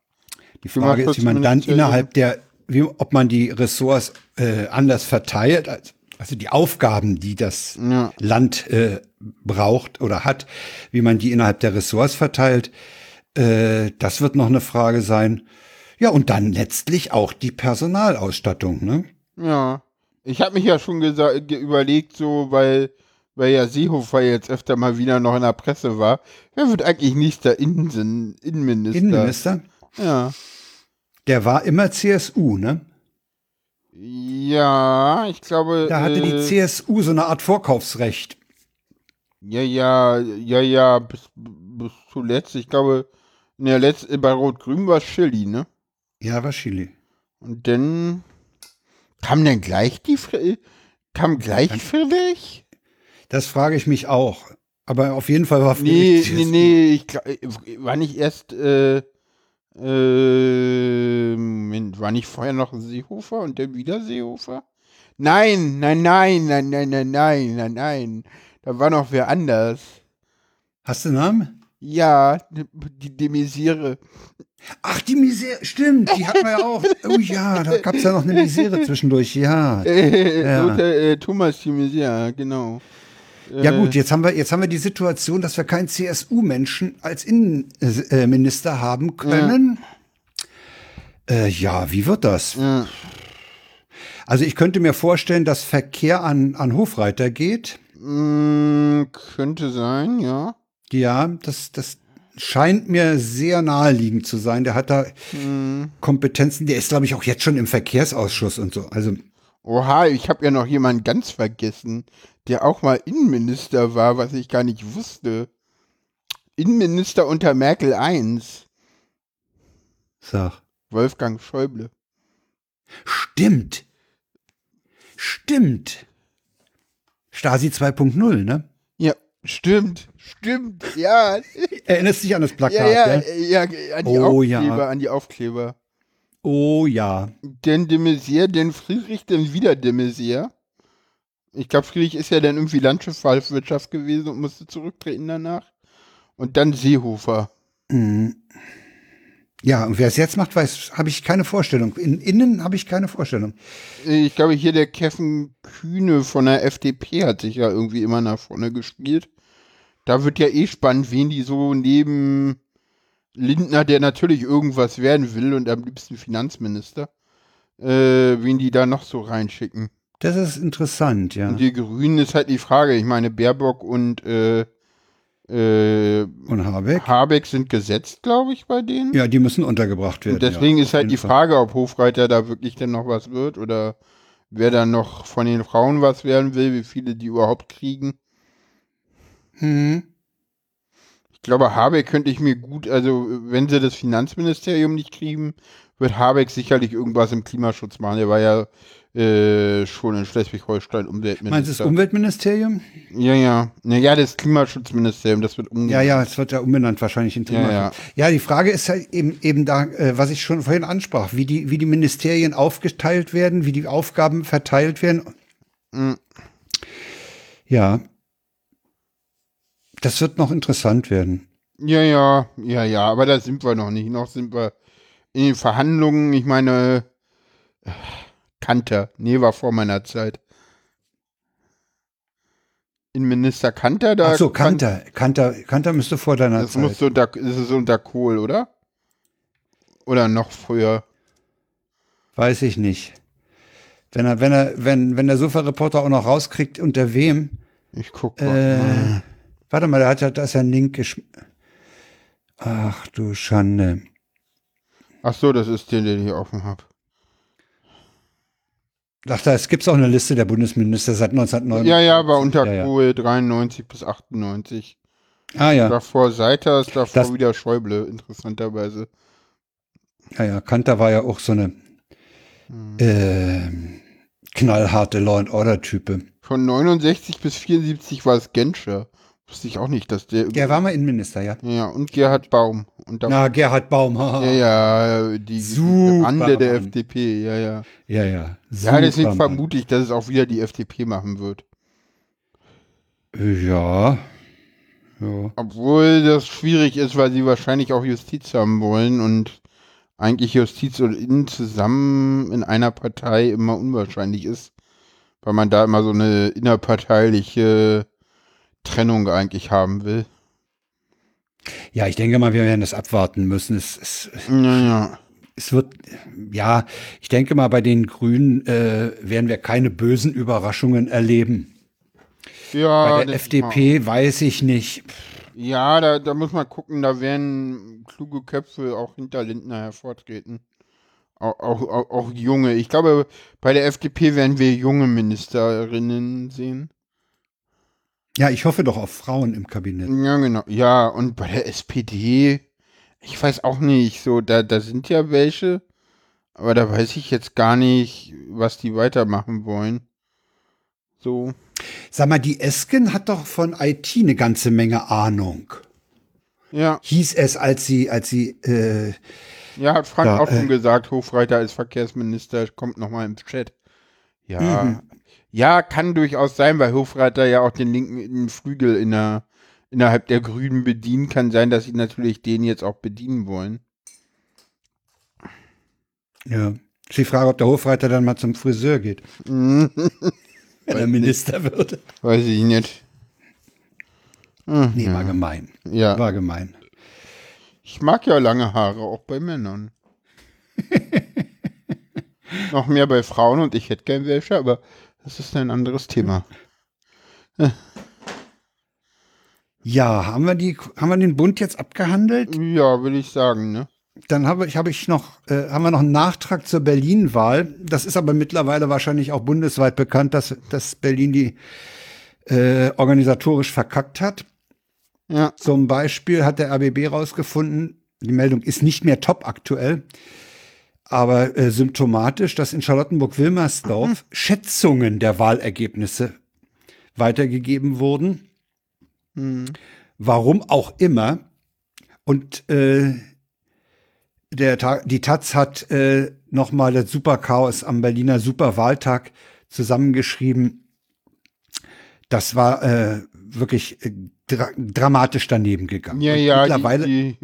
Die Frage ist, wie man dann innerhalb der wie, ob man die Ressorts äh, anders verteilt, also die Aufgaben, die das ja. Land äh, braucht oder hat, wie man die innerhalb der Ressorts verteilt, äh, das wird noch eine Frage sein. Ja, und dann letztlich auch die Personalausstattung, ne? Ja. Ich habe mich ja schon überlegt, so, weil, weil ja Seehofer jetzt öfter mal wieder noch in der Presse war. Wer wird eigentlich nächster Innen Innenminister? Innenminister? Ja. Der war immer CSU, ne? Ja, ich glaube. Da hatte äh, die CSU so eine Art Vorkaufsrecht. Ja, ja, ja, ja, bis, bis zuletzt. Ich glaube, in der letzten, bei Rot-Grün war es Chili, ne? Ja, war Chili. Und dann kam dann gleich die, Fr- kam gleich Friedrich? Das frage ich mich auch. Aber auf jeden Fall war Nee, Friedrich nee, CSU. nee, ich glaub, war nicht erst, äh, äh, Moment, war nicht vorher noch Seehofer und dann wieder Seehofer? Nein, nein, nein, nein, nein, nein, nein, nein, nein. Da war noch wer anders. Hast du einen Namen? Ja, die Demisiere. Ach, die Misere, stimmt, die hatten wir ja auch. Oh ja, da gab es ja noch eine Misere zwischendurch, ja. Äh, Ja. Lothar, äh, Thomas Demisiere, genau. Ja gut, jetzt haben wir jetzt haben wir die Situation, dass wir keinen CSU-Menschen als Innenminister haben können. Äh, ja, wie wird das? Ja. Also ich könnte mir vorstellen, dass Verkehr an, an Hofreiter geht. Mm, könnte sein, ja. Ja, das, das scheint mir sehr naheliegend zu sein. Der hat da Kompetenzen. Der ist, glaube ich, auch jetzt schon im Verkehrsausschuss und so. Also Oha, ich habe ja noch jemanden ganz vergessen, der auch mal Innenminister war, was ich gar nicht wusste. Innenminister unter Merkel I, sag. Wolfgang Schäuble. Stimmt. Stimmt. Stasi 2.0, ne? Ja, stimmt, stimmt, ja. Erinnerst dich an das Ja, Plakat, ja, gell? ja, an die Oh, ja. Aufkleber, an die Aufkleber. Oh ja. Denn de Maizière, denn Friedrich, denn wieder de Maizière. Ich glaube, Friedrich ist ja dann irgendwie Landwirtschaft gewesen und musste zurücktreten danach. Und dann Seehofer. Mhm. Ja, und wer es jetzt macht, weiß, habe ich keine Vorstellung. In, innen habe ich keine Vorstellung. Ich glaube, hier der Kevin Kühne von der FDP hat sich ja irgendwie immer nach vorne gespielt. Da wird ja eh spannend, wen die so neben Lindner, der natürlich irgendwas werden will und am liebsten Finanzminister, äh, wen die da noch so reinschicken. Das ist interessant, ja. Und die Grünen ist halt die Frage. Ich meine, Baerbock und äh, äh, Und Habeck? Habeck sind gesetzt, glaube ich, bei denen. Ja, die müssen untergebracht werden. Und deswegen ja, ist halt die. Frage, ob Hofreiter da wirklich denn noch was wird oder wer dann noch von den Frauen was werden will, wie viele die überhaupt kriegen. Mhm. Ich glaube, Habeck könnte ich mir gut, also wenn sie das Finanzministerium nicht kriegen, wird Habeck sicherlich irgendwas im Klimaschutz machen. Er war ja äh, schon in Schleswig-Holstein Umweltminister. Meinst du das Umweltministerium? Ja, ja. Naja, das Klimaschutzministerium, das wird umgesetzt. Ja, ja, es wird ja umbenannt wahrscheinlich in Klimaschutz. Ja, Ja, die Frage ist ja eben, eben da, äh, was ich schon vorhin ansprach, wie die, wie die Ministerien aufgeteilt werden, wie die Aufgaben verteilt werden. Mhm. Ja. Das wird noch interessant werden. Ja, ja, ja, ja, aber da sind wir noch nicht. Noch sind wir in den Verhandlungen. Ich meine, äh, Kanter. Nee, war vor meiner Zeit. Innenminister Kanter, da. Ach so, kann- Kanter. Kanter, Kanter müsste vor deiner Das Zeit. musste unter, das ist unter Kohl, oder? Oder noch früher. Weiß ich nicht. Wenn er, wenn er, wenn, wenn der Sofa-Reporter auch noch rauskriegt, unter wem. Ich guck mal. Äh, warte mal, da hat ja, da ist ja ein Link gesch. Ach du Schande. Ach so, das ist der, den ich offen habe. Ach, da es gibt auch eine Liste der Bundesminister seit 1999. Ja, ja, war unter Ja, ja. Kohl 93 bis 98. Ah ja, Davor Seiters, davor Das- wieder Schäuble, interessanterweise. ja, ja. Kanter war ja auch so eine Hm. ähm, knallharte Law and Order Type. Von 69 bis 74 war es Genscher. Wusste ich auch nicht, dass der. Der war mal Innenminister, ja. ja, und Gerhard Baum. Und da, Na, Gerhard Baum. haha. ja, ja, die Super Rande der Mann. FDP, ja, ja. ja, ja. Ja, deswegen Super, Mann. vermute ich, dass es auch wieder die FDP machen wird. Ja. Ja. Obwohl das schwierig ist, weil sie wahrscheinlich auch Justiz haben wollen und eigentlich Justiz und Innen zusammen in einer Partei immer unwahrscheinlich ist, weil man da immer so eine innerparteiliche Trennung eigentlich haben will. ja, ich denke mal, wir werden das abwarten müssen. Es, es, Naja. es wird, ja, ich denke mal, bei den Grünen äh, werden wir keine bösen Überraschungen erleben. Ja, Bei der FDP weiß ich nicht. Ja, da, da muss man gucken, da werden kluge Köpfe auch hinter Lindner hervortreten. Auch, auch, auch, auch junge. Ich glaube, bei der FDP werden wir junge Ministerinnen sehen. Ja, ich hoffe doch auf Frauen im Kabinett. Ja, genau. Ja, und bei der SPD, ich weiß auch nicht, so, da, da sind ja welche, aber da weiß ich jetzt gar nicht, was die weitermachen wollen. So. Sag mal, die Esken hat doch von IT eine ganze Menge Ahnung. Ja. Hieß es, als sie, als sie, äh, Ja, hat Frank da, auch schon äh, gesagt, Hofreiter als Verkehrsminister kommt nochmal im Chat. Ja. Mhm. Ja, kann durchaus sein, weil Hofreiter ja auch den linken Flügel in der, innerhalb der Grünen bedienen kann sein, dass sie natürlich den jetzt auch bedienen wollen. Ja. Ist die Frage, ob der Hofreiter dann mal zum Friseur geht. Wenn er Minister wird. Weiß ich nicht. Mhm. Nee, war gemein. Ja. War gemein. Ich mag ja lange Haare, auch bei Männern. Noch mehr bei Frauen und ich hätte gern welche, aber das ist ein anderes Thema. Ja, haben wir die, haben wir den Bund jetzt abgehandelt? Ja, würde ich sagen, ne? Dann habe ich, habe ich noch, äh, haben wir noch einen Nachtrag zur Berlin-Wahl. Das ist aber mittlerweile wahrscheinlich auch bundesweit bekannt, dass, dass Berlin die äh, organisatorisch verkackt hat. Ja. Zum Beispiel hat der RBB rausgefunden, die Meldung ist nicht mehr top aktuell, aber äh, symptomatisch, dass in Charlottenburg-Wilmersdorf mhm. Schätzungen der Wahlergebnisse weitergegeben wurden. Mhm. Warum auch immer. Und äh, der Tag, die Taz hat äh, nochmal das Superchaos am Berliner Superwahltag zusammengeschrieben. Das war äh, wirklich äh, dra dramatisch daneben gegangen. Ja, ja, mittlerweile die,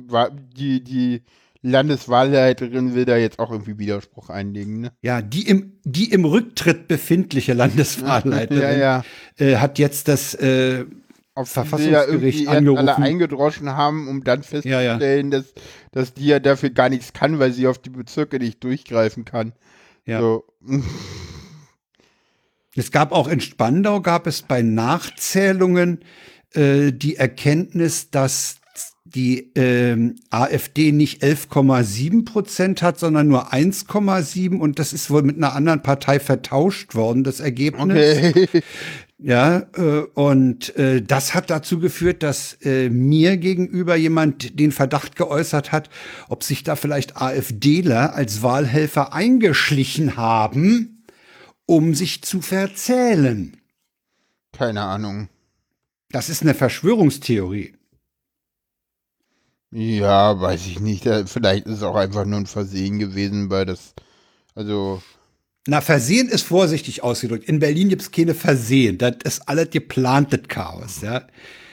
die, die, Landeswahlleiterin will da jetzt auch irgendwie Widerspruch einlegen. Ne? Ja, die im, die im Rücktritt befindliche Landeswahlleiterin ja, ja. Äh, hat jetzt das äh, auf Verfassungsgericht ja angerufen. alle eingedroschen haben, um dann festzustellen. Dass, dass die ja dafür gar nichts kann, weil sie auf die Bezirke nicht durchgreifen kann. Ja. So. Es gab auch in Spandau, gab es bei Nachzählungen äh, die Erkenntnis, dass die äh, AfD nicht 11,7 Prozent hat, sondern nur 1,7% und das ist wohl mit einer anderen Partei vertauscht worden, das Ergebnis. Okay. Ja, äh, und äh, das hat dazu geführt, dass äh, mir gegenüber jemand den Verdacht geäußert hat, ob sich da vielleicht AfDler als Wahlhelfer eingeschlichen haben, um sich zu verzählen. Keine Ahnung. Das ist eine Verschwörungstheorie. Ja, weiß ich nicht. Vielleicht ist es auch einfach nur ein Versehen gewesen, weil das, also na, Versehen ist vorsichtig ausgedrückt. In Berlin gibt's keine Versehen. Das ist alles geplantes Chaos, ja.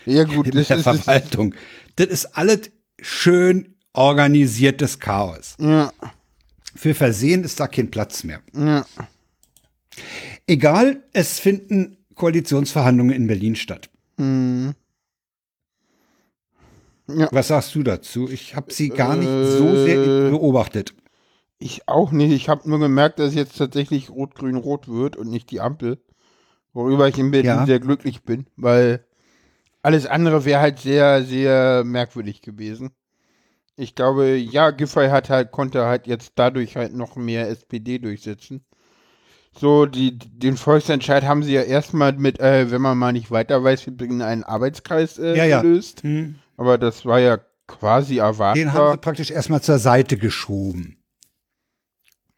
Ja, gut, das der ist Verwaltung. Das ist alles schön organisiertes Chaos. Ja. Für Versehen ist da kein Platz mehr. Ja. Egal, es finden Koalitionsverhandlungen in Berlin statt. Ja. Was sagst du dazu? Ich habe sie gar nicht äh, so sehr beobachtet. Ich auch nicht. Ich habe nur gemerkt, dass jetzt tatsächlich Rot-Grün-Rot wird und nicht die Ampel. Worüber ich in Berlin ja. sehr glücklich bin, weil alles andere wäre halt sehr, sehr merkwürdig gewesen. Ich glaube, ja, Giffey hat halt, konnte halt jetzt dadurch halt noch mehr SPD durchsetzen. So, die, den Volksentscheid haben sie ja erstmal mit, äh, wenn man mal nicht weiter weiß, wir bringen einen Arbeitskreis äh, ja, ja. gelöst. Aber das war ja quasi erwartbar. Den haben sie praktisch erstmal zur Seite geschoben.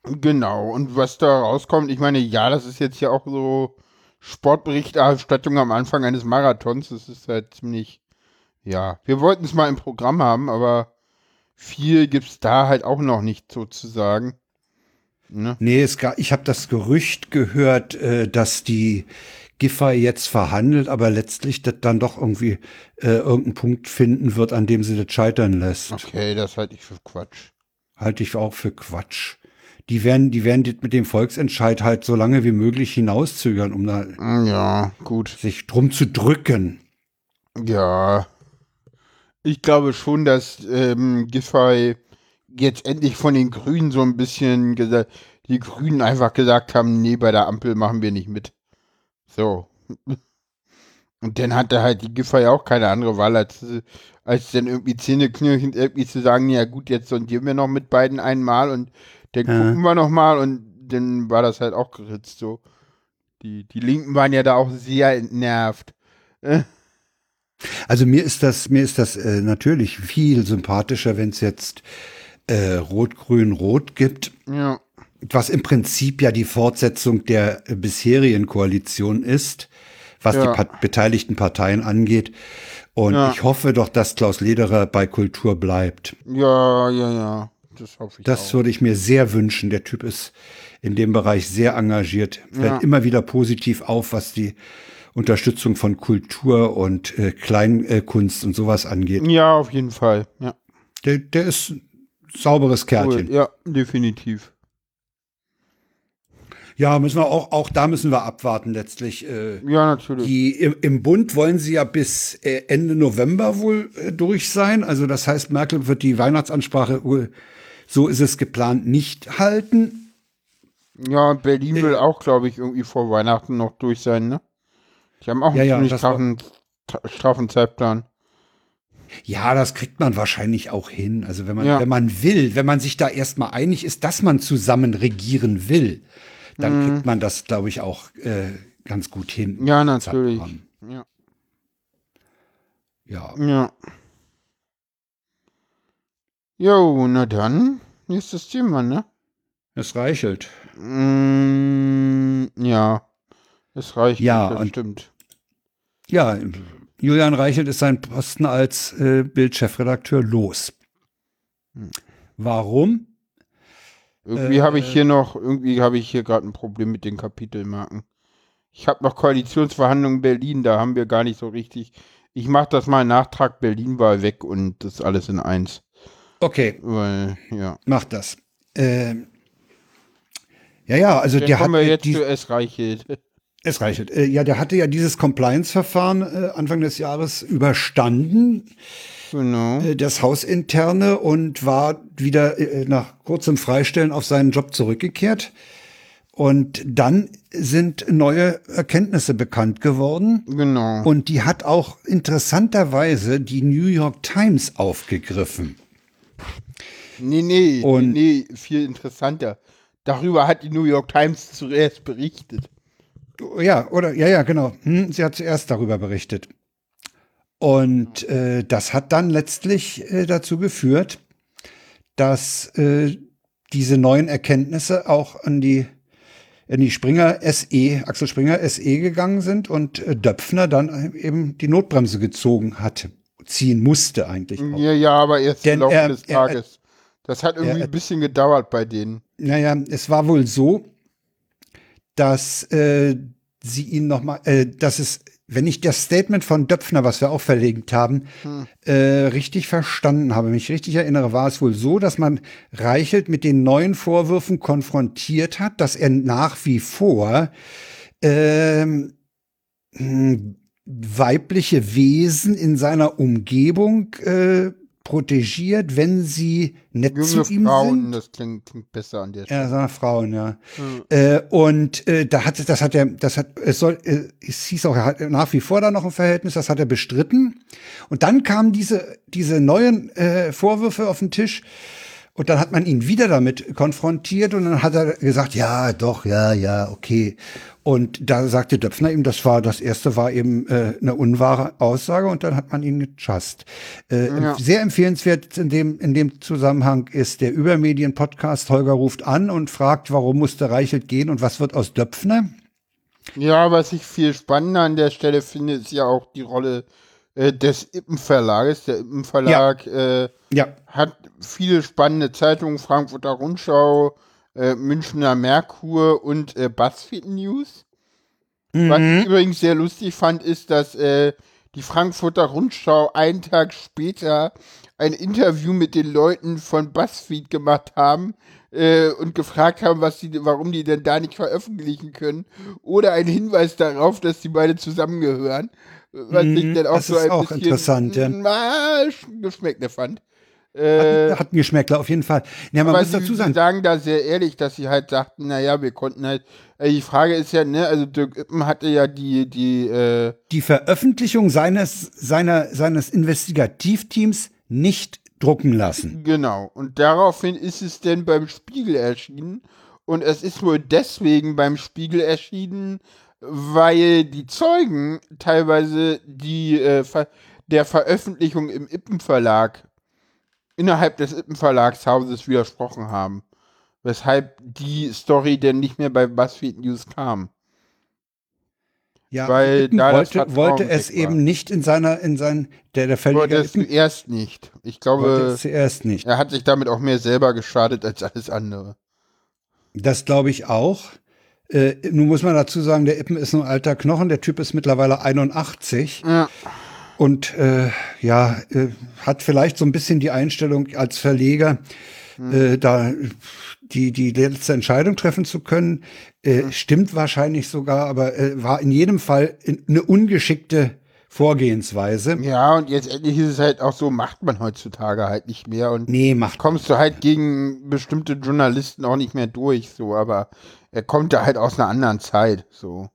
Genau, und was da rauskommt, ich meine, ja, das ist jetzt ja auch so Sportberichterstattung am Anfang eines Marathons. Das ist halt ziemlich, ja, wir wollten es mal im Programm haben, aber viel gibt es da halt auch noch nicht sozusagen. Ne? Nee, es gab, ich habe das Gerücht gehört, äh, dass die Giffey jetzt verhandelt, aber letztlich das dann doch irgendwie äh, irgendeinen Punkt finden wird, an dem sie das scheitern lässt. Okay, das halte ich für Quatsch. Halte ich auch für Quatsch die werden, die werden mit dem Volksentscheid halt so lange wie möglich hinauszögern, um da ja, gut. sich drum zu drücken. Ja. Ich glaube schon, dass ähm, Giffey jetzt endlich von den Grünen so ein bisschen gesagt, die Grünen einfach gesagt haben, nee, bei der Ampel machen wir nicht mit. So. Und dann hatte halt die Giffer ja auch keine andere Wahl, als, als dann irgendwie zähneknirschend irgendwie zu sagen, ja gut, jetzt sondieren wir noch mit beiden einmal und dann ja. gucken wir noch mal und dann war das halt auch geritzt so. Die, die Linken waren ja da auch sehr entnervt. Also mir ist das, mir ist das äh, natürlich viel sympathischer, wenn es jetzt äh, Rot-Grün-Rot gibt. Ja. Was im Prinzip ja die Fortsetzung der äh, bisherigen Koalition ist, was ja. die Pat beteiligten Parteien angeht. Und ja. ich hoffe doch, dass Klaus Lederer bei Kultur bleibt. Ja, ja, ja. Das hoffe ich Das auch. würde ich mir sehr wünschen. Der Typ ist in dem Bereich sehr engagiert, fällt ja. immer wieder positiv auf, was die Unterstützung von Kultur und äh, Kleinkunst und sowas angeht. Ja, auf jeden Fall. Ja. Der, der ist ein sauberes Kärtchen. Cool. Ja, definitiv. Ja, müssen wir auch, auch da müssen wir abwarten letztlich. Äh, ja, natürlich. Die, im, im, Bund wollen sie ja bis äh, Ende November wohl äh, durch sein. Also das heißt, Merkel wird die Weihnachtsansprache, so ist es geplant, nicht halten. Ja, Berlin will auch, glaube ich, irgendwie vor Weihnachten noch durch sein, ne? Die haben auch einen ja, ziemlich ja, straffen, straffen Zeitplan. Ja, das kriegt man wahrscheinlich auch hin. Also wenn man, ja. wenn man will, wenn man sich da erstmal einig ist, dass man zusammen regieren will, dann mhm. kriegt man das, glaube ich, auch äh, ganz gut hin. Ja, natürlich. Ja. Ja. Ja. Jo, na dann, nächstes Thema, ne? Es reichelt. Mm, ja, es reicht. Ja, das und, stimmt. Ja, Julian Reichelt ist sein Posten als äh, Bildchefredakteur los. Hm. Warum? Irgendwie äh, habe ich hier noch, irgendwie habe ich hier gerade ein Problem mit den Kapitelmarken. Ich habe noch Koalitionsverhandlungen in Berlin, da haben wir gar nicht so richtig. Ich mache das mal Nachtrag Berlin war weg und das alles in eins. Okay. Weil, ja. Mach das. Ähm, ja, ja, also Dann der kommen hat. Wir jetzt die, zu es reichelt. Es reichelt. Äh, ja, der hatte ja dieses Compliance-Verfahren äh, Anfang des Jahres überstanden. Genau. Äh, das Hausinterne und war wieder äh, nach kurzem Freistellen auf seinen Job zurückgekehrt. Und dann sind neue Erkenntnisse bekannt geworden. Genau. Und die hat auch interessanterweise die New York Times aufgegriffen. Nee, nee, und nee, viel interessanter. Darüber hat die New York Times zuerst berichtet. Ja, oder, ja, ja, genau. Hm, sie hat zuerst darüber berichtet. Und äh, das hat dann letztlich äh, dazu geführt, dass äh, diese neuen Erkenntnisse auch an die in die Springer SE, Axel Springer SE gegangen sind und äh, Döpfner dann eben die Notbremse gezogen hatte, ziehen musste eigentlich. Auch. Ja, ja, aber erst Denn im Laufe des Tages. Er, das hat irgendwie er, ein bisschen gedauert bei denen. Naja, es war wohl so, dass äh, sie ihn noch mal, äh, dass es wenn ich das Statement von Döpfner, was wir auch verlegt haben, hm. äh, richtig verstanden habe, mich richtig erinnere, war es wohl so, dass man Reichelt mit den neuen Vorwürfen konfrontiert hat, dass er nach wie vor ähm, weibliche Wesen in seiner Umgebung äh, protegiert, wenn sie nett Junge zu ihm Frauen, sind. das klingt, klingt, besser an der Stelle. Ja, sagen Frauen, ja. Hm. Äh, und äh, da hat das hat er, das hat es soll, äh, es hieß auch, er hat nach wie vor da noch ein Verhältnis, das hat er bestritten. Und dann kamen diese diese neuen äh, Vorwürfe auf den Tisch. Und dann hat man ihn wieder damit konfrontiert und dann hat er gesagt, ja, doch, ja, ja, okay. Und da sagte Döpfner ihm, das war, das erste war eben äh, eine unwahre Aussage und dann hat man ihn gechast. Äh, ja. Sehr empfehlenswert in dem, in dem Zusammenhang ist der Übermedien-Podcast Holger ruft an und fragt, warum musste Reichelt gehen und was wird aus Döpfner? Ja, was ich viel spannender an der Stelle finde, ist ja auch die Rolle äh, des Ippen-Verlages. Der Ippen-Verlag ja. Äh, ja. hat viele spannende Zeitungen, Frankfurter Rundschau, äh, Münchner Merkur und äh, BuzzFeed News. Mhm. Was ich übrigens sehr lustig fand, ist, dass äh, die Frankfurter Rundschau einen Tag später ein Interview mit den Leuten von BuzzFeed gemacht haben äh, und gefragt haben, was die, warum die denn da nicht veröffentlichen können. Oder ein Hinweis darauf, dass die beide zusammengehören. Was mhm, ich dann auch so ein auch bisschen interessant, ja. geschmeckt fand. Äh, hat, hat ein Geschmäckler, auf jeden Fall. Ja, man muss dazu sagen. Sie sagen da sehr ehrlich, dass sie halt sagten, naja, wir konnten halt. Äh, die Frage ist ja, ne, also Dirk Ippen hatte ja die, die, äh Die Veröffentlichung seines, seiner, seines Investigativteams nicht drucken lassen. Genau. Und daraufhin ist es denn beim Spiegel erschienen. Und es ist wohl deswegen beim Spiegel erschienen, weil die Zeugen teilweise die äh, der Veröffentlichung im Ippen Verlag innerhalb des Ippen Verlagshauses widersprochen haben. Weshalb die Story denn nicht mehr bei BuzzFeed News kam. Ja, Weil da wollte, wollte es eben nicht in seiner, in sein, der, der Verleger. Wollte es zuerst nicht. Ich glaube, zuerst nicht. er hat sich damit auch mehr selber geschadet als alles andere. Das glaube ich auch. Äh, nun muss man dazu sagen, der Ippen ist ein alter Knochen, der Typ ist mittlerweile 81. Ja. Und äh, ja, äh, hat vielleicht so ein bisschen die Einstellung als Verleger, hm. äh, da die, die letzte Entscheidung treffen zu können. Äh, hm. Stimmt wahrscheinlich sogar, aber äh, war in jedem Fall eine ungeschickte Vorgehensweise. Ja, und jetzt endlich ist es halt auch so, macht man heutzutage halt nicht mehr. Und nee, macht kommst du halt gegen bestimmte Journalisten auch nicht mehr durch, so, aber er kommt da halt aus einer anderen Zeit, so.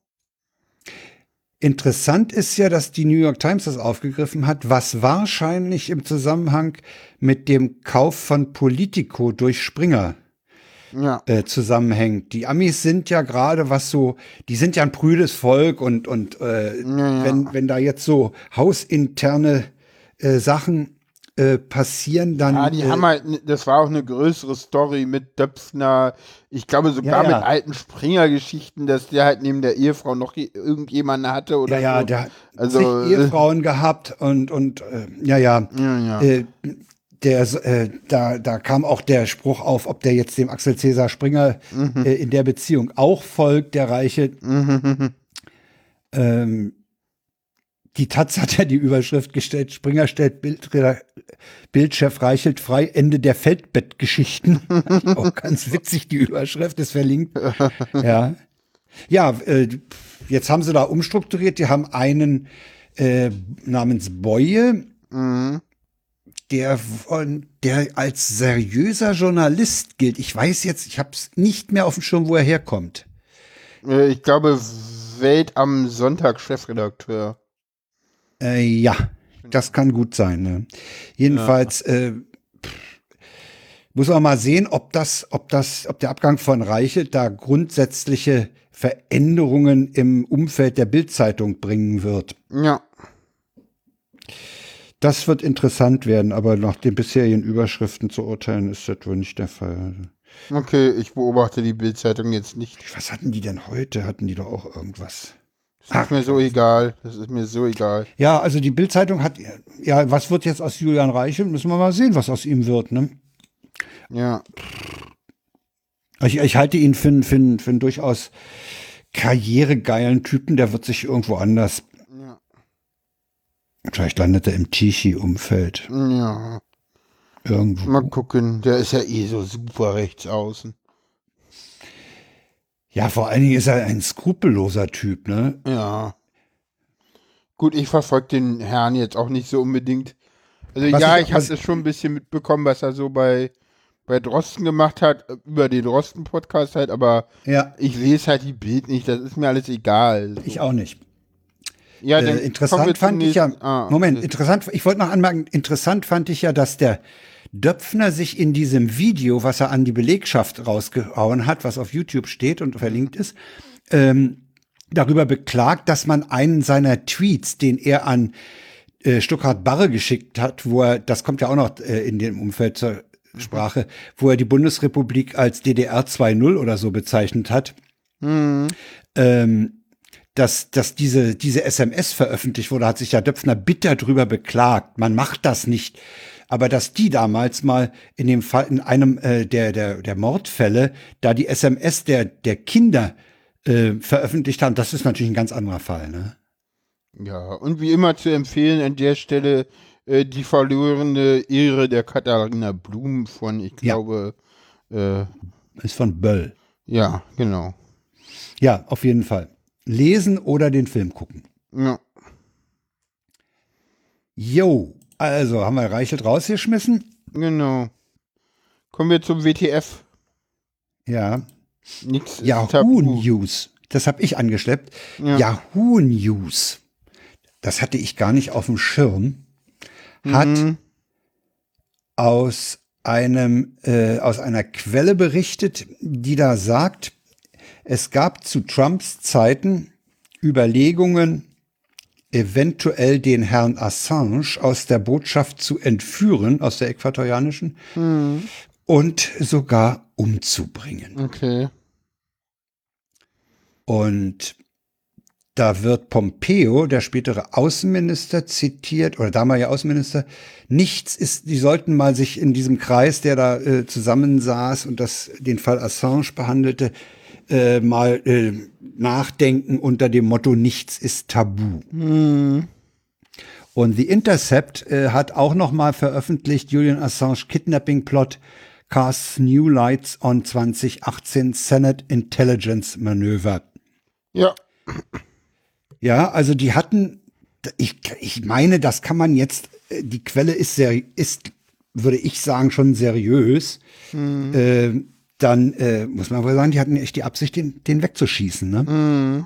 Interessant ist ja, dass die New York Times das aufgegriffen hat, was wahrscheinlich im Zusammenhang mit dem Kauf von Politico durch Springer ja. äh, zusammenhängt. Die Amis sind ja gerade was so, die sind ja ein prüdes Volk und, und äh, ja, ja. Wenn, wenn da jetzt so hausinterne äh, Sachen äh, passieren, dann. Ja, die äh, haben halt, das war auch eine größere Story mit Döpfner, ich glaube sogar ja, ja. mit alten Springer-Geschichten, dass der halt neben der Ehefrau noch irgendjemanden hatte oder Ja, ja, so. der also, hat Ehefrauen gehabt und, und äh, ja, ja. ja, ja. Äh, der, äh, da, da kam auch der Spruch auf, ob der jetzt dem Axel Cäsar Springer mhm. äh, in der Beziehung auch folgt, der Reiche. Mhm. Ähm, die Taz hat ja die Überschrift gestellt, Springer stellt Bild, Bildchef Reichelt frei, Ende der Feldbettgeschichten. auch ganz witzig, die Überschrift ist verlinkt. Ja, ja äh, jetzt haben sie da umstrukturiert, die haben einen äh, namens Boye, mhm der von der als seriöser Journalist gilt. Ich weiß jetzt, ich habe es nicht mehr auf dem Schirm, wo er herkommt. Äh, ich glaube Welt am Sonntag Chefredakteur. Äh, ja, das kann gut sein. Ne? Jedenfalls ja. äh, muss man mal sehen, ob das, ob das, ob der Abgang von Reichelt da grundsätzliche Veränderungen im Umfeld der Bildzeitung bringen wird. Ja. Das wird interessant werden, aber nach den bisherigen Überschriften zu urteilen, ist das wohl nicht der Fall. Okay, ich beobachte die Bildzeitung jetzt nicht. Was hatten die denn heute? Hatten die doch auch irgendwas? Das ist mir so egal. Das ist mir so egal. Ja, also die Bildzeitung hat, ja, was wird jetzt aus Julian Reichel? Müssen wir mal sehen, was aus ihm wird, ne? Ja. Ich, ich halte ihn für, für, für einen durchaus karrieregeilen Typen, der wird sich irgendwo anders Vielleicht landet er im Tichy-Umfeld. Ja. Irgendwo. Mal gucken, der ist ja eh so super rechts außen. Ja, vor allen Dingen ist er ein skrupelloser Typ, ne? Ja. Gut, ich verfolge den Herrn jetzt auch nicht so unbedingt. Also was ja, ich, ich habe das schon ein bisschen mitbekommen, was er so bei, bei Drosten gemacht hat, über den Drosten-Podcast halt, aber ja. ich lese halt die Bild nicht, das ist mir alles egal. Ich auch nicht. Ja, äh, interessant fand ich ja, ah, Moment, interessant, ich wollte noch anmerken, interessant fand ich ja, dass der Döpfner sich in diesem Video, was er an die Belegschaft rausgehauen hat, was auf YouTube steht und verlinkt ist, ähm, darüber beklagt, dass man einen seiner Tweets, den er an äh, Stuttgart Barre geschickt hat, wo er, das kommt ja auch noch äh, in dem Umfeld zur Sprache, wo er die Bundesrepublik als DDR 2.0 oder so bezeichnet hat. Mhm. Ähm, dass, dass diese, diese SMS veröffentlicht wurde, hat sich ja Döpfner bitter drüber beklagt. Man macht das nicht. Aber dass die damals mal in dem Fall, in einem äh, der, der, der Mordfälle, da die SMS der, der Kinder äh, veröffentlicht haben, das ist natürlich ein ganz anderer Fall, ne? Ja, und wie immer zu empfehlen an der Stelle äh, die verlorene Ehre der Katharina Blum von, ich glaube, ja. äh, ist von Böll. Ja, genau. Ja, auf jeden Fall lesen oder den Film gucken. Ja. Jo, also haben wir Reichelt rausgeschmissen. Genau. Kommen wir zum WTF. Ja. Nix Yahoo News. Das habe ich angeschleppt. Ja. Yahoo News. Das hatte ich gar nicht auf dem Schirm. Hat mhm. aus einem äh, aus einer Quelle berichtet, die da sagt, es gab zu Trumps Zeiten Überlegungen, eventuell den Herrn Assange aus der Botschaft zu entführen, aus der äquatorianischen, mhm. und sogar umzubringen. Okay. Und da wird Pompeo, der spätere Außenminister, zitiert, oder damalige Außenminister, nichts ist, die sollten mal sich in diesem Kreis, der da äh, zusammensaß und das, den Fall Assange behandelte, äh, mal äh, nachdenken unter dem Motto, nichts ist tabu. Mhm. Und The Intercept äh, hat auch noch mal veröffentlicht, Julian Assange Kidnapping Plot casts new lights on 2018 Senate Intelligence Manöver. Ja. Ja, also die hatten, ich, ich meine, das kann man jetzt, äh, die Quelle ist sehr, ist, würde ich sagen, schon seriös. Mhm. Dann äh, muss man wohl sagen, die hatten echt die Absicht, den, den wegzuschießen. Ne? Mhm.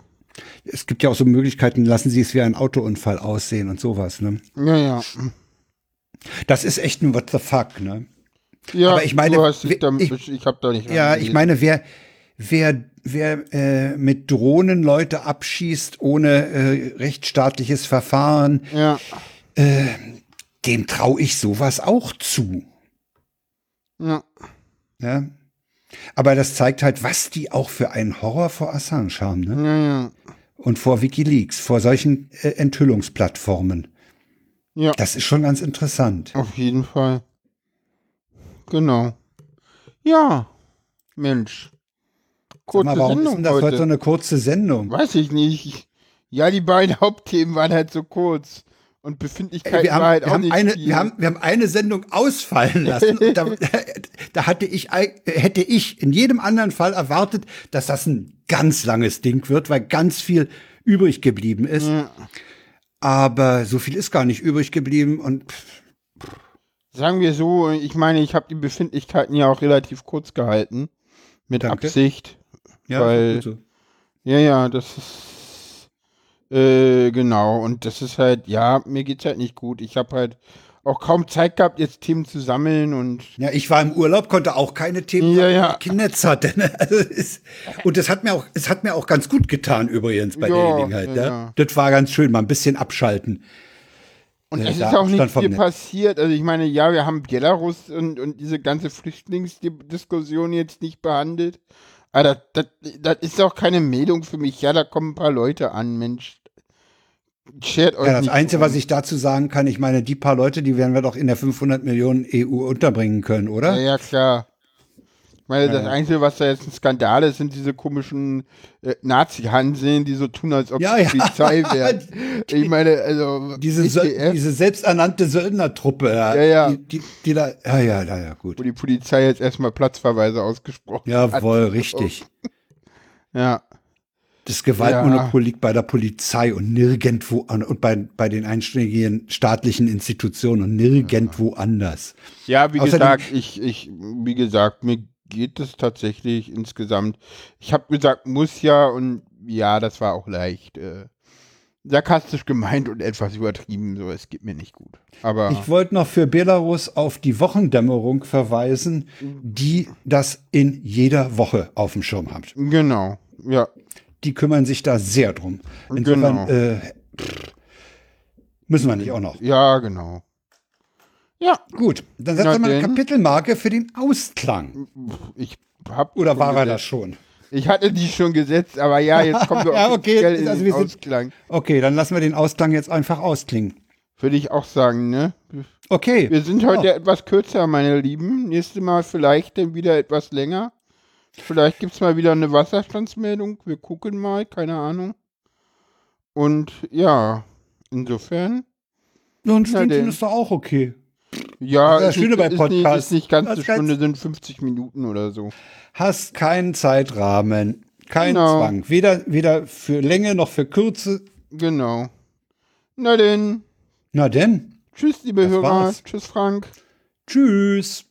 Es gibt ja auch so Möglichkeiten, lassen sie es wie ein Autounfall aussehen und sowas. Ne? Ja, ja. Das ist echt ein What the fuck, ne? Ja, aber ich meine, ich, ich, ich habe da nicht. Ja, ich meine, wer, wer, wer äh, mit Drohnen Leute abschießt ohne äh, rechtsstaatliches Verfahren, ja. äh, dem traue ich sowas auch zu. Ja. ja. Aber das zeigt halt, was die auch für einen Horror vor Assange haben. Ne? Ja, ja. Und vor Wikileaks, vor solchen äh, Enthüllungsplattformen. Ja. Das ist schon ganz interessant. Auf jeden Fall. Genau. Ja, Mensch. Kurze mal, warum Sendung ist denn das heute. heute so eine kurze Sendung? Weiß ich nicht. Ja, die beiden Hauptthemen waren halt so kurz. Und Befindlichkeit wir haben, war halt wir auch haben nicht eine, viel. Wir haben, wir haben eine Sendung ausfallen lassen. da, da hatte ich, hätte ich in jedem anderen Fall erwartet, dass das ein ganz langes Ding wird, weil ganz viel übrig geblieben ist. Ja. Aber so viel ist gar nicht übrig geblieben und Sagen wir so, ich meine, ich habe die Befindlichkeiten ja auch relativ kurz gehalten. Mit Danke. Absicht. Ja, weil, so. ja, ja, das ist äh, genau. Und das ist halt, ja, mir geht's halt nicht gut. Ich habe halt auch kaum Zeit gehabt, jetzt Themen zu sammeln und. Ja, ich war im Urlaub, konnte auch keine Themen, ja, ja. Kindnetz hatte. Ne? Also ist, und das hat mir auch, es hat mir auch ganz gut getan übrigens bei ja, der Gelegenheit. Ja, ja. Das war ganz schön, mal ein bisschen abschalten. Und es ist auch nicht viel passiert. Also ich meine, ja, wir haben Belarus und, und diese ganze Flüchtlingsdiskussion jetzt nicht behandelt. Das, das, das ist auch keine Meldung für mich. Ja, da kommen ein paar Leute an, Mensch. Schert euch ja, das Einzige, um. was ich dazu sagen kann, ich meine, die paar Leute, die werden wir doch in der 500 Millionen EU unterbringen können, oder? Ja, ja klar. Ich meine, das Einzige, was da jetzt ein Skandal ist, sind diese komischen äh, Nazi-Hanseln, die so tun, als ob ja, ja. Polizei wären. ich meine, also. Diese, diese selbsternannte Söldnertruppe, ja, ja, ja. Die, die, die, da, ja, ja, ja, ja, gut. Wo die Polizei jetzt erstmal Platzverweise ausgesprochen Jawohl, hat. Jawohl, richtig. ja. Das Gewaltmonopol ja. liegt bei der Polizei und nirgendwo an, und bei, bei den einschlägigen staatlichen Institutionen und nirgendwo ja. anders. Ja, wie Außerdem, gesagt, ich, ich, wie gesagt, mir geht es tatsächlich insgesamt. Ich habe gesagt, muss ja und ja, das war auch leicht äh, sarkastisch gemeint und etwas übertrieben. So, es geht mir nicht gut. Aber ich wollte noch für Belarus auf die Wochendämmerung verweisen, die das in jeder Woche auf dem Schirm haben. Genau, ja. Die kümmern sich da sehr drum. Insofern genau. äh, müssen wir nicht auch noch. Ja, genau. Ja. Gut, dann setzen wir mal eine Kapitelmarke für den Ausklang. Ich hab Oder war er das schon? Ich hatte die schon gesetzt, aber ja, jetzt kommen wir ja, okay. in also den Ausklang. okay, dann lassen wir den Ausklang jetzt einfach ausklingen. Würde ich auch sagen, ne? Okay. Wir sind heute oh. etwas kürzer, meine Lieben. Nächstes Mal vielleicht dann wieder etwas länger. Vielleicht gibt es mal wieder eine Wasserstandsmeldung. Wir gucken mal, keine Ahnung. Und ja, insofern. Ja, ein Stündchen ist doch auch okay. Ja, das ist Schöne bei Podcasts. Ist nicht, ganz eine Stunde, sind 50 Minuten oder so. Hast keinen Zeitrahmen, keinen genau. Zwang. Weder, weder für Länge noch für Kürze. Genau. Na denn. Na denn. Tschüss, liebe Hörer. Tschüss, Frank. Tschüss.